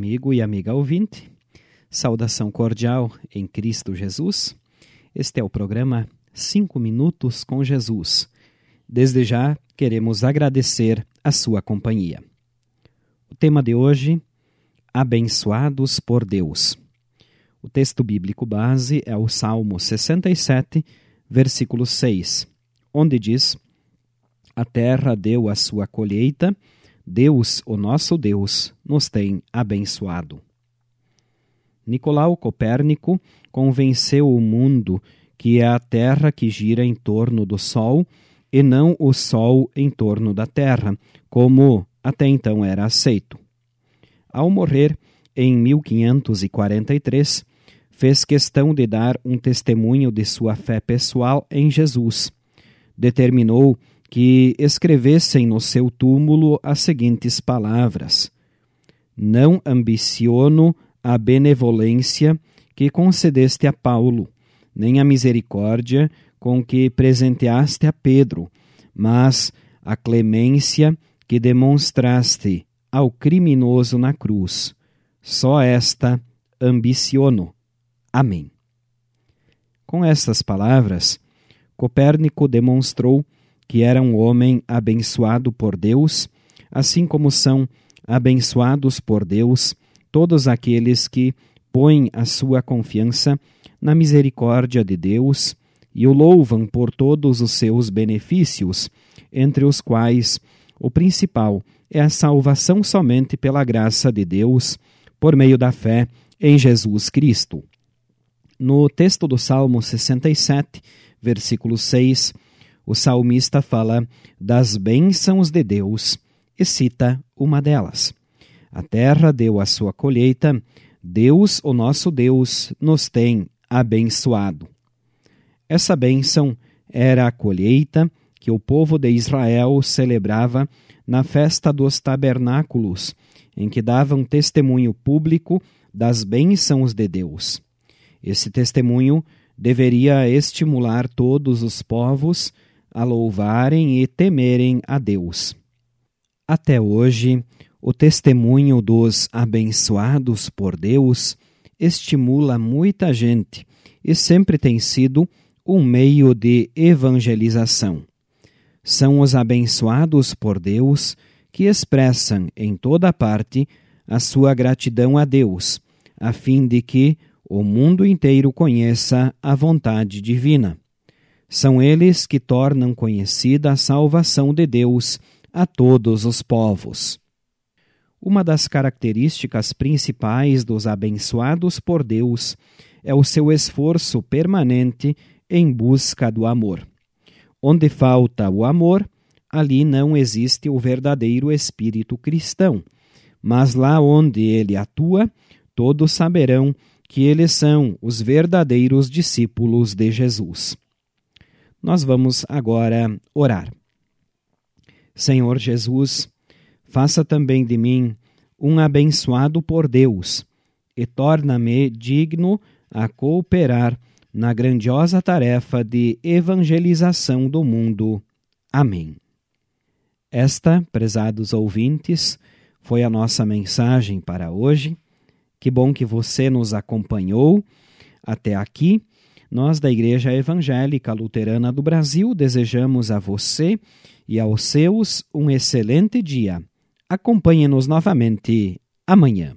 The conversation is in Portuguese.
amigo e amiga ouvinte. Saudação cordial em Cristo Jesus. Este é o programa Cinco Minutos com Jesus. Desde já queremos agradecer a sua companhia. O tema de hoje: Abençoados por Deus. O texto bíblico base é o Salmo 67, versículo 6, onde diz: A terra deu a sua colheita Deus, o nosso Deus, nos tem abençoado. Nicolau Copérnico convenceu o mundo que é a Terra que gira em torno do Sol e não o Sol em torno da Terra, como até então era aceito. Ao morrer, em 1543, fez questão de dar um testemunho de sua fé pessoal em Jesus. Determinou que escrevessem no seu túmulo as seguintes palavras: Não ambiciono a benevolência que concedeste a Paulo, nem a misericórdia com que presenteaste a Pedro, mas a clemência que demonstraste ao criminoso na cruz. Só esta ambiciono. Amém. Com estas palavras, Copérnico demonstrou que era um homem abençoado por Deus, assim como são abençoados por Deus todos aqueles que põem a sua confiança na misericórdia de Deus e o louvam por todos os seus benefícios, entre os quais o principal é a salvação somente pela graça de Deus, por meio da fé em Jesus Cristo. No texto do Salmo 67, versículo 6, o salmista fala das bênçãos de Deus e cita uma delas. A terra deu a sua colheita, Deus, o nosso Deus, nos tem abençoado. Essa bênção era a colheita que o povo de Israel celebrava na festa dos tabernáculos, em que davam testemunho público das bênçãos de Deus. Esse testemunho deveria estimular todos os povos a louvarem e temerem a Deus. Até hoje, o testemunho dos abençoados por Deus estimula muita gente e sempre tem sido um meio de evangelização. São os abençoados por Deus que expressam em toda parte a sua gratidão a Deus, a fim de que o mundo inteiro conheça a vontade divina. São eles que tornam conhecida a salvação de Deus a todos os povos. Uma das características principais dos abençoados por Deus é o seu esforço permanente em busca do amor. Onde falta o amor, ali não existe o verdadeiro espírito cristão. Mas lá onde ele atua, todos saberão que eles são os verdadeiros discípulos de Jesus. Nós vamos agora orar. Senhor Jesus, faça também de mim um abençoado por Deus e torna-me digno a cooperar na grandiosa tarefa de evangelização do mundo. Amém. Esta, prezados ouvintes, foi a nossa mensagem para hoje. Que bom que você nos acompanhou até aqui nós, da Igreja Evangélica Luterana do Brasil, desejamos a você e aos seus um excelente dia. Acompanhe-nos novamente amanhã.